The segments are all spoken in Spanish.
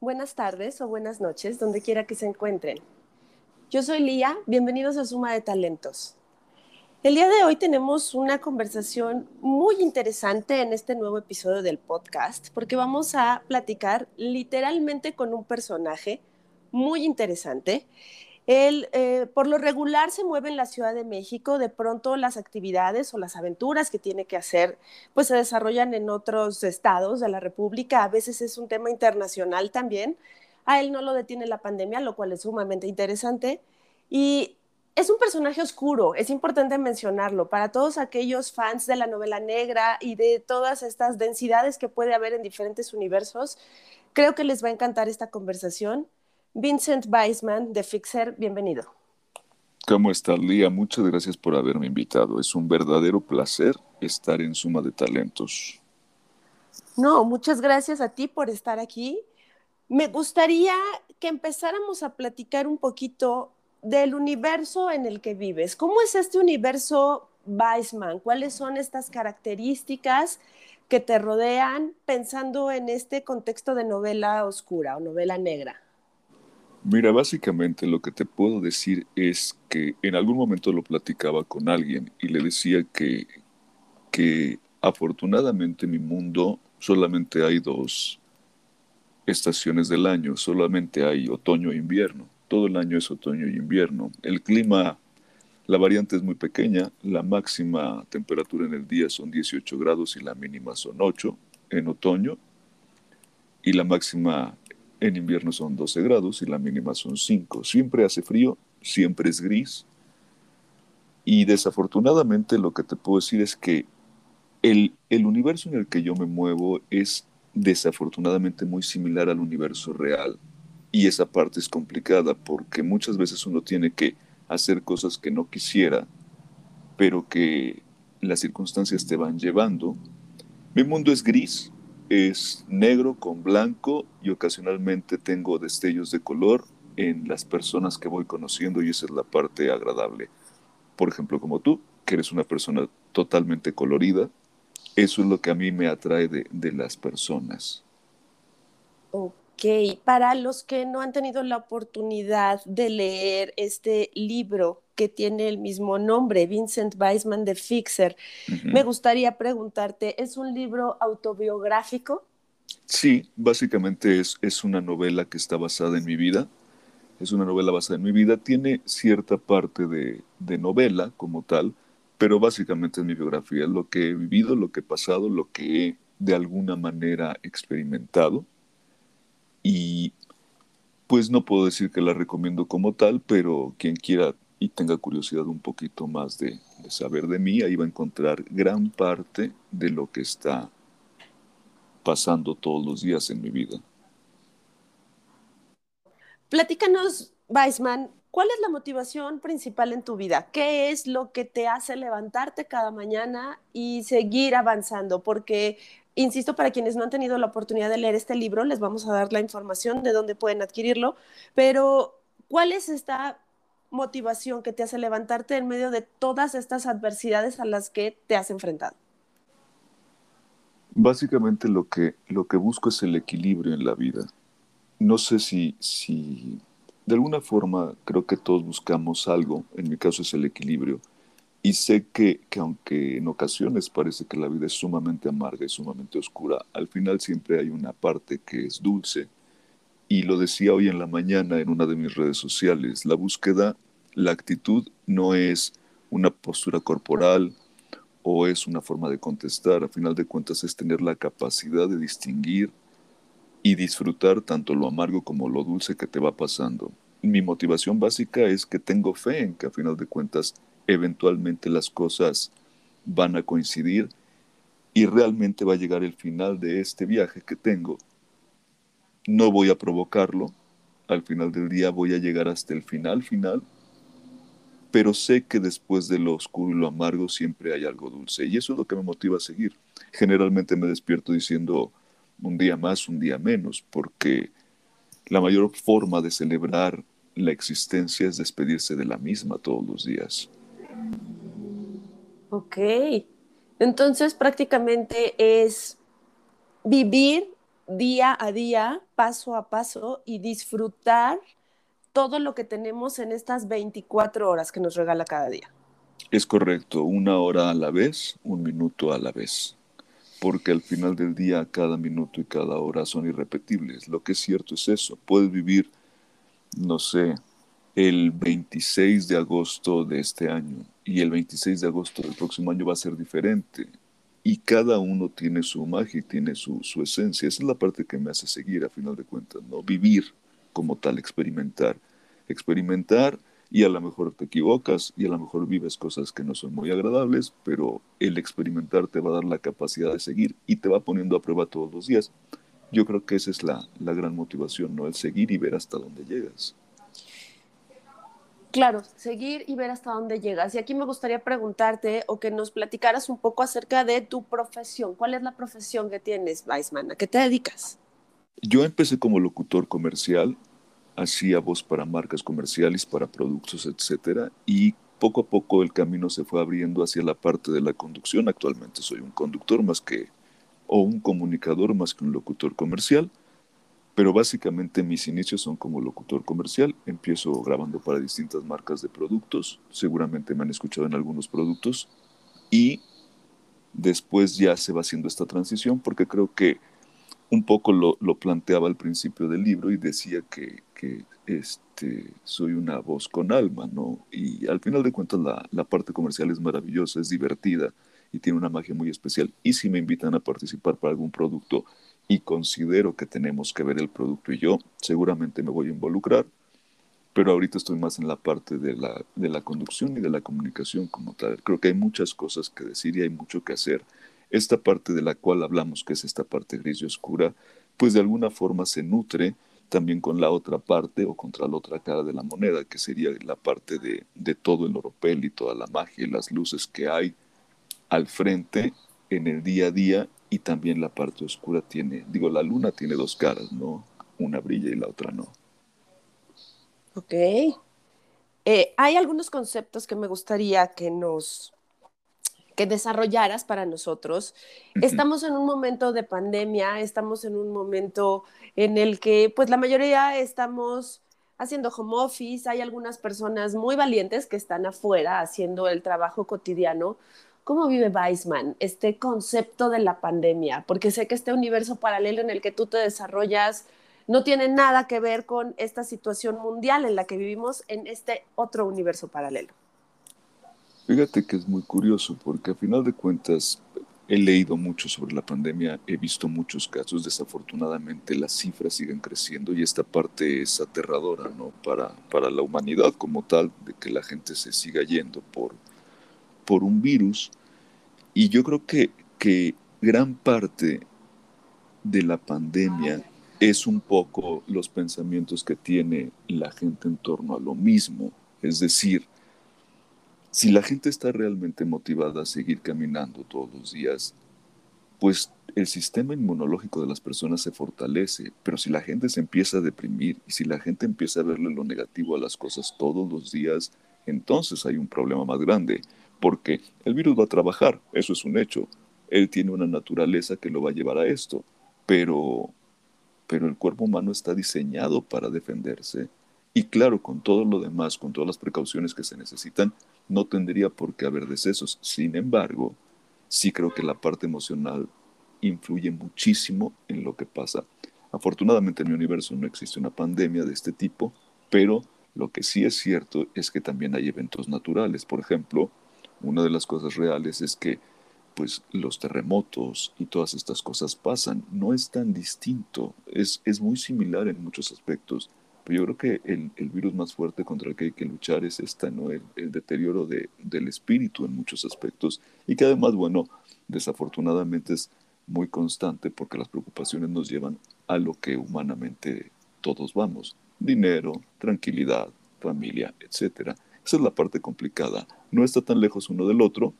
buenas tardes o buenas noches, donde quiera que se encuentren. Yo soy Lía, bienvenidos a Suma de Talentos. El día de hoy tenemos una conversación muy interesante en este nuevo episodio del podcast, porque vamos a platicar literalmente con un personaje muy interesante. Él, eh, por lo regular, se mueve en la Ciudad de México. De pronto, las actividades o las aventuras que tiene que hacer, pues se desarrollan en otros estados de la República. A veces es un tema internacional también. A él no lo detiene la pandemia, lo cual es sumamente interesante. Y es un personaje oscuro, es importante mencionarlo, para todos aquellos fans de la novela negra y de todas estas densidades que puede haber en diferentes universos. Creo que les va a encantar esta conversación. Vincent Weisman de Fixer, bienvenido. ¿Cómo está, Lía? Muchas gracias por haberme invitado. Es un verdadero placer estar en Suma de Talentos. No, muchas gracias a ti por estar aquí. Me gustaría que empezáramos a platicar un poquito del universo en el que vives. ¿Cómo es este universo Weisman? ¿Cuáles son estas características que te rodean pensando en este contexto de novela oscura o novela negra? Mira, básicamente lo que te puedo decir es que en algún momento lo platicaba con alguien y le decía que, que afortunadamente en mi mundo solamente hay dos estaciones del año, solamente hay otoño e invierno. Todo el año es otoño y invierno. El clima, la variante es muy pequeña, la máxima temperatura en el día son 18 grados y la mínima son 8 en otoño y la máxima en invierno son 12 grados y la mínima son 5. Siempre hace frío, siempre es gris. Y desafortunadamente lo que te puedo decir es que el, el universo en el que yo me muevo es desafortunadamente muy similar al universo real. Y esa parte es complicada porque muchas veces uno tiene que hacer cosas que no quisiera, pero que las circunstancias te van llevando. Mi mundo es gris, es negro con blanco y ocasionalmente tengo destellos de color en las personas que voy conociendo y esa es la parte agradable. Por ejemplo, como tú, que eres una persona totalmente colorida, eso es lo que a mí me atrae de, de las personas. Ok, para los que no han tenido la oportunidad de leer este libro que tiene el mismo nombre, Vincent Weisman de Fixer, me gustaría preguntarte, ¿es un libro autobiográfico? Sí, básicamente es, es una novela que está basada en mi vida. Es una novela basada en mi vida. Tiene cierta parte de, de novela como tal, pero básicamente es mi biografía, lo que he vivido, lo que he pasado, lo que he de alguna manera experimentado. Y pues no puedo decir que la recomiendo como tal, pero quien quiera y tenga curiosidad un poquito más de, saber de mí, ahí va a encontrar gran parte de lo que está pasando todos los días en mi vida. Platícanos, Weisman, ¿cuál es la motivación principal en tu vida? ¿Qué es lo que te hace levantarte cada mañana y seguir avanzando? Porque Insisto, para quienes no han tenido la oportunidad de leer este libro, les vamos a dar la información de dónde pueden adquirirlo, pero ¿cuál es esta motivación que te hace levantarte en medio de todas estas adversidades a las que te has enfrentado? Básicamente lo que, lo que busco es el equilibrio en la vida. No sé si, si de alguna forma creo que todos buscamos algo, en mi caso es el equilibrio y sé que, que, aunque en ocasiones parece que la vida es sumamente amarga y sumamente oscura, al final siempre hay una parte que es dulce. Y lo decía hoy en la mañana en una de mis redes sociales, la búsqueda, la actitud no es una postura corporal o es una forma de contestar, al final de cuentas es tener la capacidad de distinguir y disfrutar tanto lo amargo como lo dulce que te va pasando. Mi motivación básica es que tengo fe en que a final de cuentas eventualmente las cosas van a coincidir y realmente va a llegar el final de este viaje que tengo. No voy a provocarlo, al final del día voy a llegar hasta el final final, pero sé que después de lo oscuro y lo amargo siempre hay algo dulce y eso es lo que me motiva a seguir. Generalmente me despierto diciendo un día más, un día menos, porque la mayor forma de celebrar la existencia es despedirse de la misma todos los días. Ok, entonces prácticamente es vivir día a día, paso a paso y disfrutar todo lo que tenemos en estas 24 horas que nos regala cada día. Es correcto, una hora a la vez, un minuto a la vez, porque al final del día cada minuto y cada hora son irrepetibles. Lo que es cierto es eso, puedes vivir, no sé, el 26 de agosto de este año y el 26 de agosto del próximo año va a ser diferente. Y cada uno tiene su magia y tiene su, su esencia. Esa es la parte que me hace seguir, a final de cuentas, ¿no? Vivir como tal, experimentar. Experimentar y a lo mejor te equivocas y a lo mejor vives cosas que no son muy agradables, pero el experimentar te va a dar la capacidad de seguir y te va poniendo a prueba todos los días. Yo creo que esa es la, la gran motivación, ¿no? El seguir y ver hasta dónde llegas. Claro, seguir y ver hasta dónde llegas. Y aquí me gustaría preguntarte o que nos platicaras un poco acerca de tu profesión. ¿Cuál es la profesión que tienes, Weissman? ¿A qué te dedicas? Yo empecé como locutor comercial, hacía voz para marcas comerciales, para productos, etcétera, y poco a poco el camino se fue abriendo hacia la parte de la conducción. Actualmente soy un conductor más que, o un comunicador más que un locutor comercial pero básicamente mis inicios son como locutor comercial. Empiezo grabando para distintas marcas de productos. Seguramente me han escuchado en algunos productos. Y después ya se va haciendo esta transición porque creo que un poco lo, lo planteaba al principio del libro y decía que, que, este, soy una voz con alma, ¿no? Y al final de cuentas la, la parte comercial es maravillosa, es divertida y tiene una magia muy especial. Y si me invitan a participar para algún producto y considero que tenemos que ver el producto y yo, seguramente me voy a involucrar, pero ahorita estoy más en la parte de la, de la conducción y de la comunicación como tal. Creo que hay muchas cosas que decir y hay mucho que hacer. Esta parte de la cual hablamos, que es esta parte gris y oscura, pues de alguna forma se nutre también con la otra parte o contra la otra cara de la moneda, que sería la parte de, de todo el oropel y toda la magia y las luces que hay al frente en el día a día y también la parte oscura tiene, digo, la luna tiene dos caras, ¿no? Una brilla y la otra no. Ok. Eh, hay algunos conceptos que me gustaría que nos que desarrollaras para nosotros. Estamos en un momento de pandemia, estamos en un momento en el que pues la mayoría estamos haciendo home office, hay algunas personas muy valientes que están afuera haciendo el trabajo cotidiano, ¿Cómo vive Weisman este concepto de la pandemia? Porque sé que este universo paralelo en el que tú te desarrollas no tiene nada que ver con esta situación mundial en la que vivimos en este otro universo paralelo. Fíjate que es muy curioso porque a final de cuentas he leído mucho sobre la pandemia, he visto muchos casos, desafortunadamente las cifras siguen creciendo y esta parte es aterradora ¿no? para, para la humanidad como tal, de que la gente se siga yendo por, por un virus. Y yo creo que, que gran parte de la pandemia es un poco los pensamientos que tiene la gente en torno a lo mismo. Es decir, si la gente está realmente motivada a seguir caminando todos los días, pues el sistema inmunológico de las personas se fortalece, pero si la gente se empieza a deprimir y si la gente empieza a verle lo negativo a las cosas todos los días, entonces hay un problema más grande porque el virus va a trabajar, eso es un hecho. Él tiene una naturaleza que lo va a llevar a esto, pero, pero el cuerpo humano está diseñado para defenderse. Y claro, con todo lo demás, con todas las precauciones que se necesitan, no tendría por qué haber decesos. Sin embargo, sí creo que la parte emocional influye muchísimo en lo que pasa. Afortunadamente en mi universo no existe una pandemia de este tipo, pero lo que sí es cierto es que también hay eventos naturales. Por ejemplo, una de las cosas reales es que pues los terremotos y todas estas cosas pasan. No es tan distinto, es, es muy similar en muchos aspectos. Pero yo creo que el, el, virus más fuerte contra el que hay que luchar es esta, ¿no? el, el deterioro de, del espíritu en muchos aspectos y que además, bueno, desafortunadamente es muy constante porque las preocupaciones nos llevan a lo que humanamente todos vamos. Dinero, tranquilidad, familia, etcétera. Esa es la parte complicada. No está tan lejos uno del otro,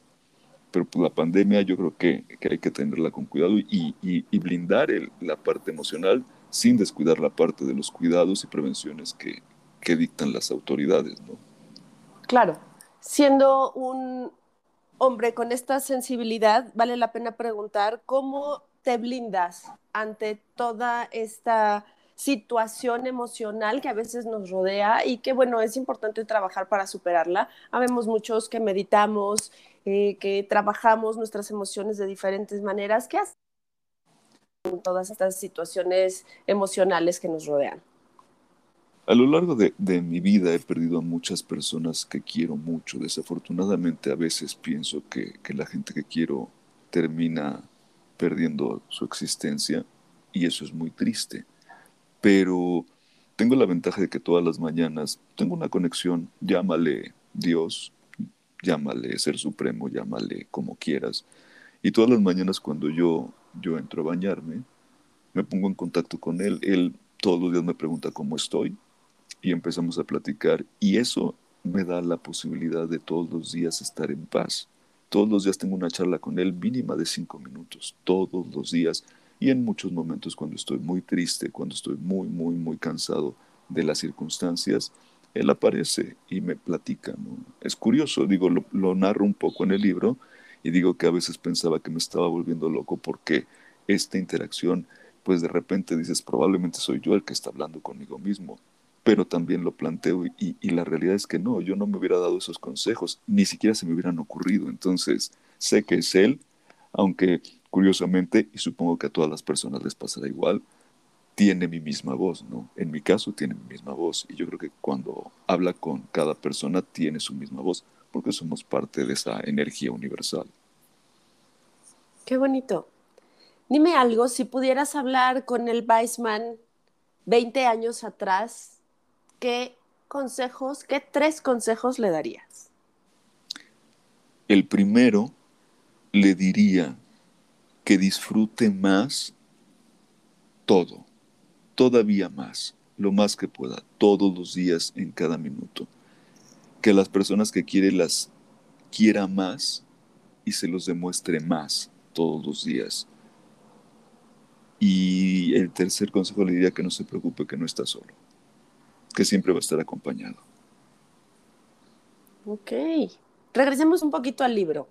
pero pues, la pandemia yo creo que, que, hay que tenerla con cuidado y, y, blindar la parte emocional sin descuidar la parte de los cuidados y prevenciones que, que dictan las autoridades. ¿no? Claro, siendo un hombre con esta sensibilidad, vale la pena preguntar cómo te blindas ante toda esta situación emocional que a veces nos rodea y que, bueno, es importante trabajar para superarla. Habemos muchos que meditamos, eh, que trabajamos nuestras emociones de diferentes maneras. ¿Qué haces con todas estas situaciones emocionales que nos rodean? A lo largo de, mi vida he perdido a muchas personas que quiero mucho. Desafortunadamente a veces pienso que la gente que quiero termina perdiendo su existencia y eso es muy triste pero tengo la ventaja de que todas las mañanas tengo una conexión, llámale Dios, llámale Ser Supremo, llámale como quieras. Y todas las mañanas cuando yo, yo entro a bañarme, me pongo en contacto con Él. Él todos los días me pregunta cómo estoy y empezamos a platicar. Y eso me da la posibilidad de todos los días estar en paz. Todos los días tengo una charla con Él mínima de cinco minutos, todos los días y en muchos momentos cuando estoy muy triste, cuando estoy muy, muy, muy cansado de las circunstancias, él aparece y me platica. Es curioso, digo, lo, narro un poco en el libro y digo que a veces pensaba que me estaba volviendo loco porque esta interacción, pues de repente dices, probablemente soy yo el que está hablando conmigo mismo, pero también lo planteo y, y, la realidad es que no, yo no me hubiera dado esos consejos, ni siquiera se me hubieran ocurrido. Entonces, sé que es él, aunque curiosamente, y supongo que a todas las personas les pasará igual, tiene mi misma voz, ¿no? En mi caso tiene mi misma voz y yo creo que cuando habla con cada persona tiene su misma voz porque somos parte de esa energía universal. Qué bonito. Dime algo, si pudieras hablar con el Weissman 20 años atrás, ¿qué consejos, qué tres consejos le darías? El primero le diría que disfrute más todo, todavía más, lo más que pueda, todos los días, en cada minuto. Que las personas que quiere las quiera más y se los demuestre más todos los días. Y el tercer consejo le diría que no se preocupe que no está solo, que siempre va a estar acompañado. Ok. Regresemos un poquito al libro.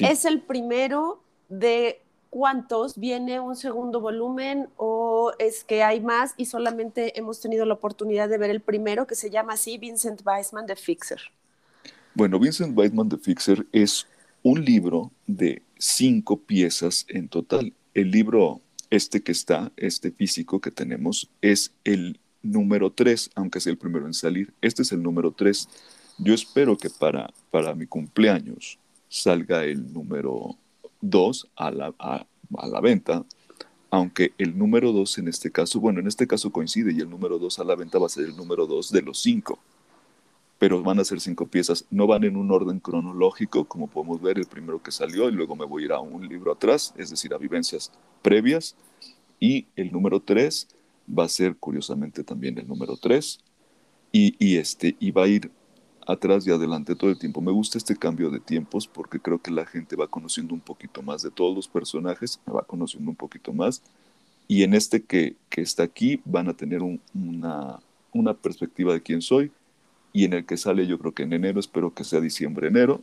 Es el primero de cuántos viene un segundo volumen o es que hay más y solamente hemos tenido la oportunidad de ver el primero que se llama así Vincent Weissman de Fixer. Bueno, Vincent Weissman de Fixer es un libro de cinco piezas en total. El libro este que está, este físico que tenemos, es el número tres, aunque es el primero en salir. Este es el número tres. Yo espero que para, para mi cumpleaños salga el número 2 a la, a, la venta, aunque el número 2 en este caso, bueno, en este caso coincide y el número 2 a la venta va a ser el número 2 de los 5, pero van a ser 5 piezas, no van en un orden cronológico, como podemos ver, el primero que salió y luego me voy a ir a un libro atrás, es decir, a vivencias previas, y el número 3 va a ser curiosamente también el número 3, y, y, este, y va a ir atrás y adelante todo el tiempo. Me gusta este cambio de tiempos porque creo que la gente va conociendo un poquito más de todos los personajes, va conociendo un poquito más. Y en este que, que está aquí van a tener una, una perspectiva de quién soy. Y en el que sale yo creo que en enero, espero que sea diciembre-enero,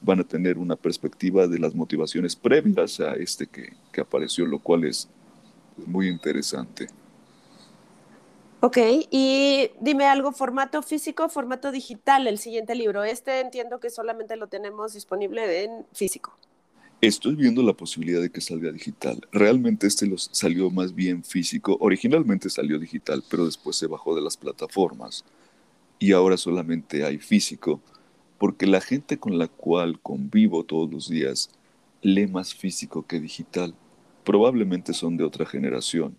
van a tener una perspectiva de las motivaciones previas a este que, que apareció, lo cual es muy interesante. Ok, y dime algo, formato físico, formato digital, el siguiente libro. Este entiendo que solamente lo tenemos disponible en físico. Estoy viendo la posibilidad de que salga digital. Realmente este los salió más bien físico. Originalmente salió digital, pero después se bajó de las plataformas. Y ahora solamente hay físico, porque la gente con la cual convivo todos los días lee más físico que digital. Probablemente son de otra generación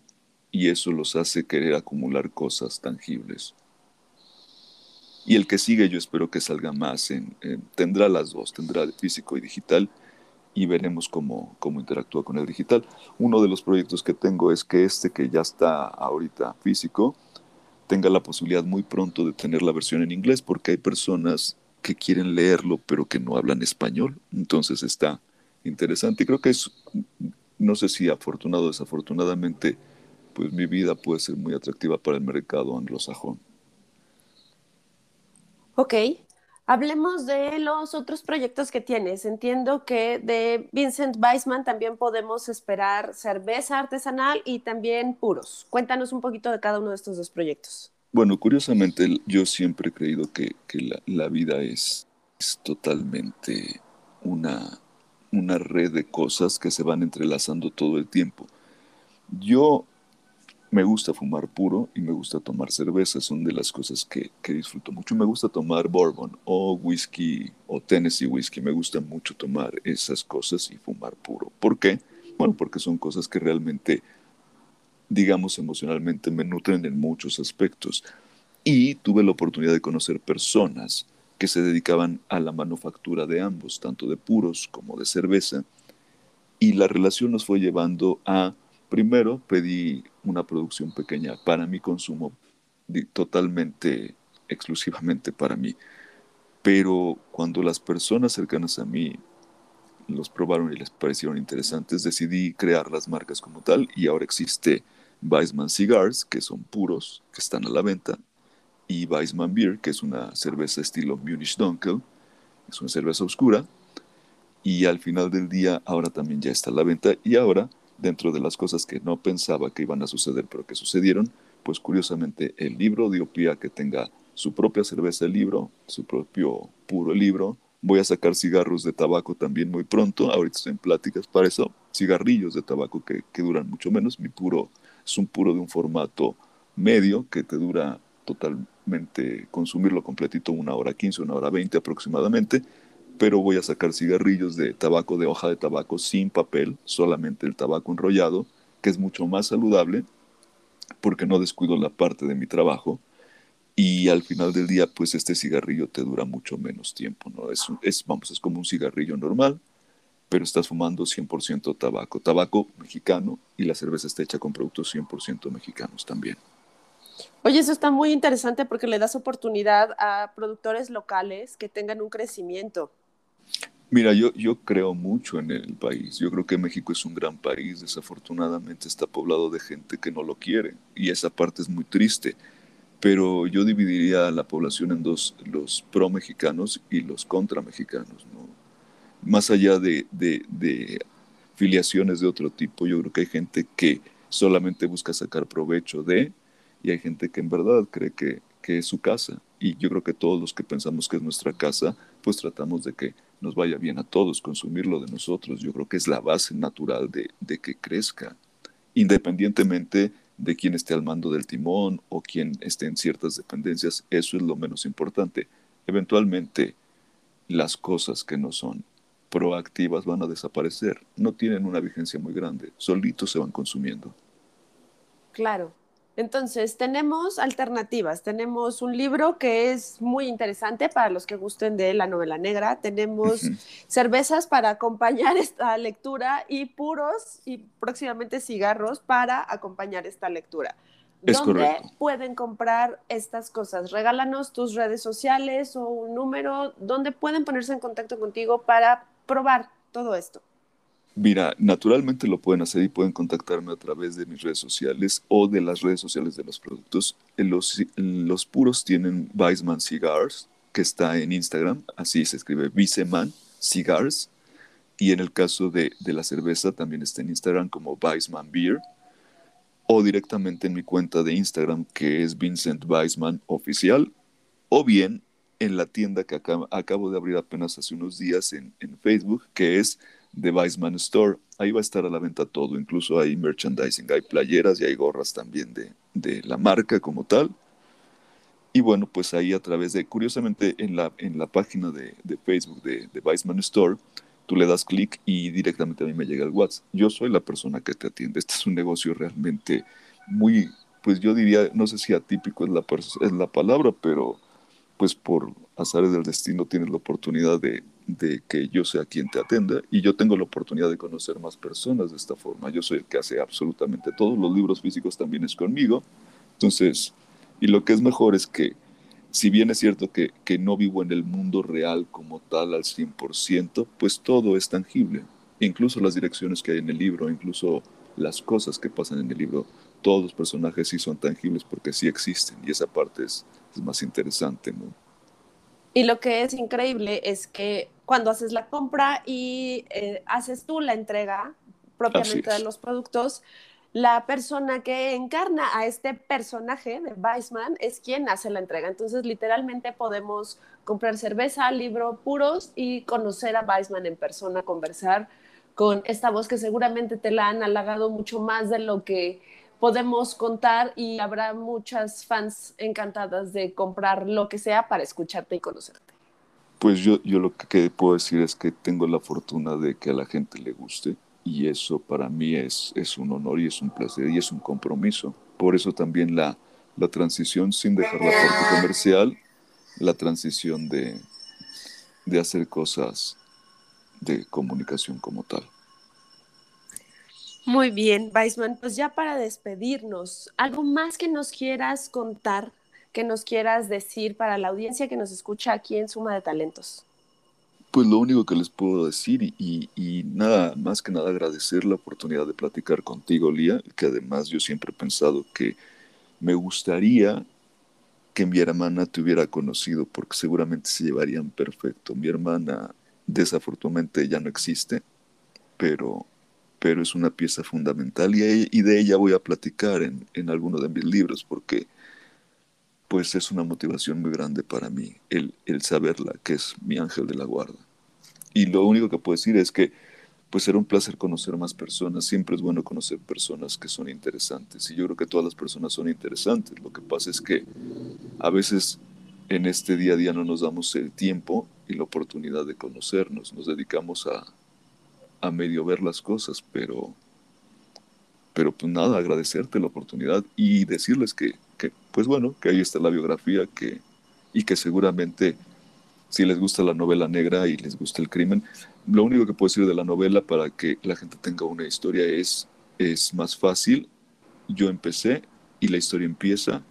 y eso los hace querer acumular cosas tangibles. Y el que sigue yo espero que salga más, en, tendrá las dos, tendrá físico y digital y veremos cómo, cómo interactúa con el digital. Uno de los proyectos que tengo es que este que ya está ahorita físico tenga la posibilidad muy pronto de tener la versión en inglés porque hay personas que quieren leerlo pero que no hablan español. Entonces está interesante y creo que es, no sé si afortunado o desafortunadamente, pues mi vida puede ser muy atractiva para el mercado anglosajón. Ok. Hablemos de los otros proyectos que tienes. Entiendo que de Vincent Weissman también podemos esperar cerveza artesanal y también puros. Cuéntanos un poquito de cada uno de estos dos proyectos. Bueno, curiosamente yo siempre he creído que, la, vida es, totalmente una, una red de cosas que se van entrelazando todo el tiempo. Yo me gusta fumar puro y me gusta tomar cerveza, son de las cosas que, disfruto mucho. Me gusta tomar bourbon o whisky o Tennessee whisky, me gusta mucho tomar esas cosas y fumar puro. ¿Por qué? Bueno, porque son cosas que realmente, digamos, emocionalmente me nutren en muchos aspectos. Y tuve la oportunidad de conocer personas que se dedicaban a la manufactura de ambos, tanto de puros como de cerveza, y la relación nos fue llevando a Primero pedí una producción pequeña para mi consumo, totalmente, exclusivamente para mí. Pero cuando las personas cercanas a mí los probaron y les parecieron interesantes, decidí crear las marcas como tal y ahora existe Weissman Cigars, que son puros, que están a la venta, y Weissman Beer, que es una cerveza estilo Munich Dunkel, es una cerveza oscura, y al final del día ahora también ya está a la venta y ahora dentro de las cosas que no pensaba que iban a suceder, pero que sucedieron, pues curiosamente el libro dio pie a que tenga su propia cerveza el libro, su propio puro libro. Voy a sacar cigarros de tabaco también muy pronto, ahorita estoy en pláticas para eso, cigarrillos de tabaco que, que duran mucho menos. Mi puro es un puro de un formato medio que te dura totalmente consumirlo completito una hora 15, una hora 20 aproximadamente pero voy a sacar cigarrillos de tabaco, de hoja de tabaco sin papel, solamente el tabaco enrollado, que es mucho más saludable porque no descuido la parte de mi trabajo y al final del día pues este cigarrillo te dura mucho menos tiempo, ¿no? Es, vamos, es como un cigarrillo normal, pero estás fumando 100% tabaco, tabaco mexicano y la cerveza está hecha con productos 100% mexicanos también. Oye, eso está muy interesante porque le das oportunidad a productores locales que tengan un crecimiento. Mira, yo, yo creo mucho en el país. Yo creo que México es un gran país. Desafortunadamente está poblado de gente que no lo quiere y esa parte es muy triste. Pero yo dividiría la población en dos, los pro-mexicanos y los contra-mexicanos. ¿no? Más allá de, de, de filiaciones de otro tipo, yo creo que hay gente que solamente busca sacar provecho de y hay gente que en verdad cree que, que es su casa. Y yo creo que todos los que pensamos que es nuestra casa, pues tratamos de que nos vaya bien a todos, consumirlo de nosotros. Yo creo que es la base natural de, que crezca, independientemente de quién esté al mando del timón o quién esté en ciertas dependencias, eso es lo menos importante. Eventualmente, las cosas que no son proactivas van a desaparecer, no tienen una vigencia muy grande, solitos se van consumiendo. Claro, entonces, tenemos alternativas. Tenemos un libro que es muy interesante para los que gusten de la novela negra. Tenemos cervezas para acompañar esta lectura y puros y próximamente cigarros para acompañar esta lectura. ¿Dónde pueden comprar estas cosas? Regálanos tus redes sociales o un número donde pueden ponerse en contacto contigo para probar todo esto. Mira, naturalmente lo pueden hacer y pueden contactarme a través de mis redes sociales o de las redes sociales de los productos. Los, los puros tienen Weissman Cigars, que está en Instagram, así se escribe Viceman Cigars. Y en el caso de, de la cerveza también está en Instagram como Weissman Beer o directamente en mi cuenta de Instagram que es Vincent Weissman Oficial o bien en la tienda que acabo, de abrir apenas hace unos días en, en Facebook que es de Weissman Store. Ahí va a estar a la venta todo, incluso hay merchandising, hay playeras y hay gorras también de, de la marca como tal. Y bueno, pues ahí a través de, curiosamente, en la, en la página de, de Facebook de, de Weissman Store, tú le das clic y directamente a mí me llega el WhatsApp. Yo soy la persona que te atiende. Este es un negocio realmente muy, pues yo diría, no sé si atípico es la, es la palabra, pero pues por azares del destino tienes la oportunidad de, de que yo sea quien te atenda y yo tengo la oportunidad de conocer más personas de esta forma. Yo soy el que hace absolutamente todos los libros físicos también es conmigo. Entonces, y lo que es mejor es que, si bien es cierto que, que no vivo en el mundo real como tal al 100%, pues todo es tangible. Incluso las direcciones que hay en el libro, incluso las cosas que pasan en el libro, todos los personajes sí son tangibles porque sí existen y esa parte es, es más interesante, ¿no? Y lo que es increíble es que cuando haces la compra y eh, haces tú la entrega propiamente de los productos, la persona que encarna a este personaje de Weissman es quien hace la entrega. Entonces, literalmente podemos comprar cerveza, libro puros y conocer a Weissman en persona, conversar con esta voz que seguramente te la han halagado mucho más de lo que podemos contar y habrá muchas fans encantadas de comprar lo que sea para escucharte y conocerte. Pues yo, yo lo que puedo decir es que tengo la fortuna de que a la gente le guste y eso para mí es, es un honor y es un placer y es un compromiso. Por eso también la, la transición, sin dejar la parte comercial, la transición de, de hacer cosas de comunicación como tal. Muy bien, Weisman, pues ya para despedirnos, ¿algo más que nos quieras contar, que nos quieras decir para la audiencia que nos escucha aquí en Suma de Talentos? Pues lo único que les puedo decir y, nada más que nada agradecer la oportunidad de platicar contigo, Lía, que además yo siempre he pensado que me gustaría que mi hermana te hubiera conocido porque seguramente se llevarían perfecto. Mi hermana desafortunadamente ya no existe, pero, pero es una pieza fundamental y, y de ella voy a platicar en, en alguno de mis libros porque pues es una motivación muy grande para mí el, el saberla, que es mi ángel de la guarda. Y lo único que puedo decir es que pues será un placer conocer más personas. Siempre es bueno conocer personas que son interesantes. Y yo creo que todas las personas son interesantes. Lo que pasa es que a veces en este día a día no nos damos el tiempo y la oportunidad de conocernos. Nos dedicamos a, a medio ver las cosas, pero, pero pues nada, agradecerte la oportunidad y decirles que que, pues bueno, que ahí está la biografía que, y que seguramente si les gusta la novela negra y les gusta el crimen, lo único que puedo decir de la novela para que la gente tenga una historia es, es más fácil. Yo empecé y la historia empieza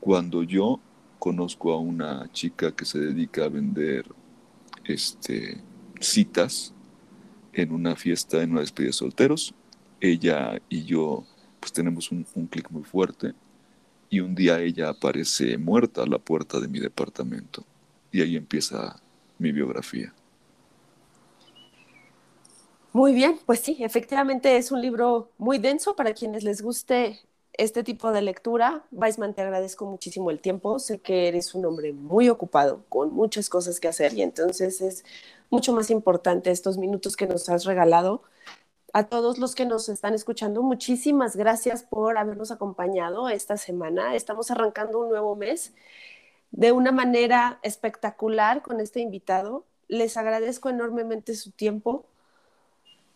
cuando yo conozco a una chica que se dedica a vender este, citas en una fiesta, en una despedida de solteros. Ella y yo pues tenemos un, un clic muy fuerte y un día ella aparece muerta a la puerta de mi departamento. Y ahí empieza mi biografía. Muy bien, pues sí, efectivamente es un libro muy denso para quienes les guste este tipo de lectura. Weisman, te agradezco muchísimo el tiempo. Sé que eres un hombre muy ocupado, con muchas cosas que hacer y entonces es mucho más importante estos minutos que nos has regalado a todos los que nos están escuchando, muchísimas gracias por habernos acompañado esta semana. Estamos arrancando un nuevo mes de una manera espectacular con este invitado. Les agradezco enormemente su tiempo.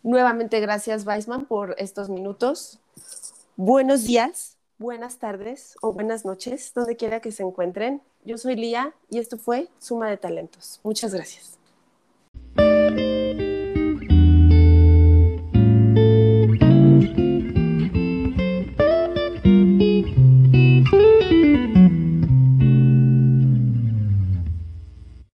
Nuevamente, gracias, Weisman, por estos minutos. Buenos días, buenas tardes o buenas noches, donde quiera que se encuentren. Yo soy Lía y esto fue Suma de Talentos. Muchas gracias.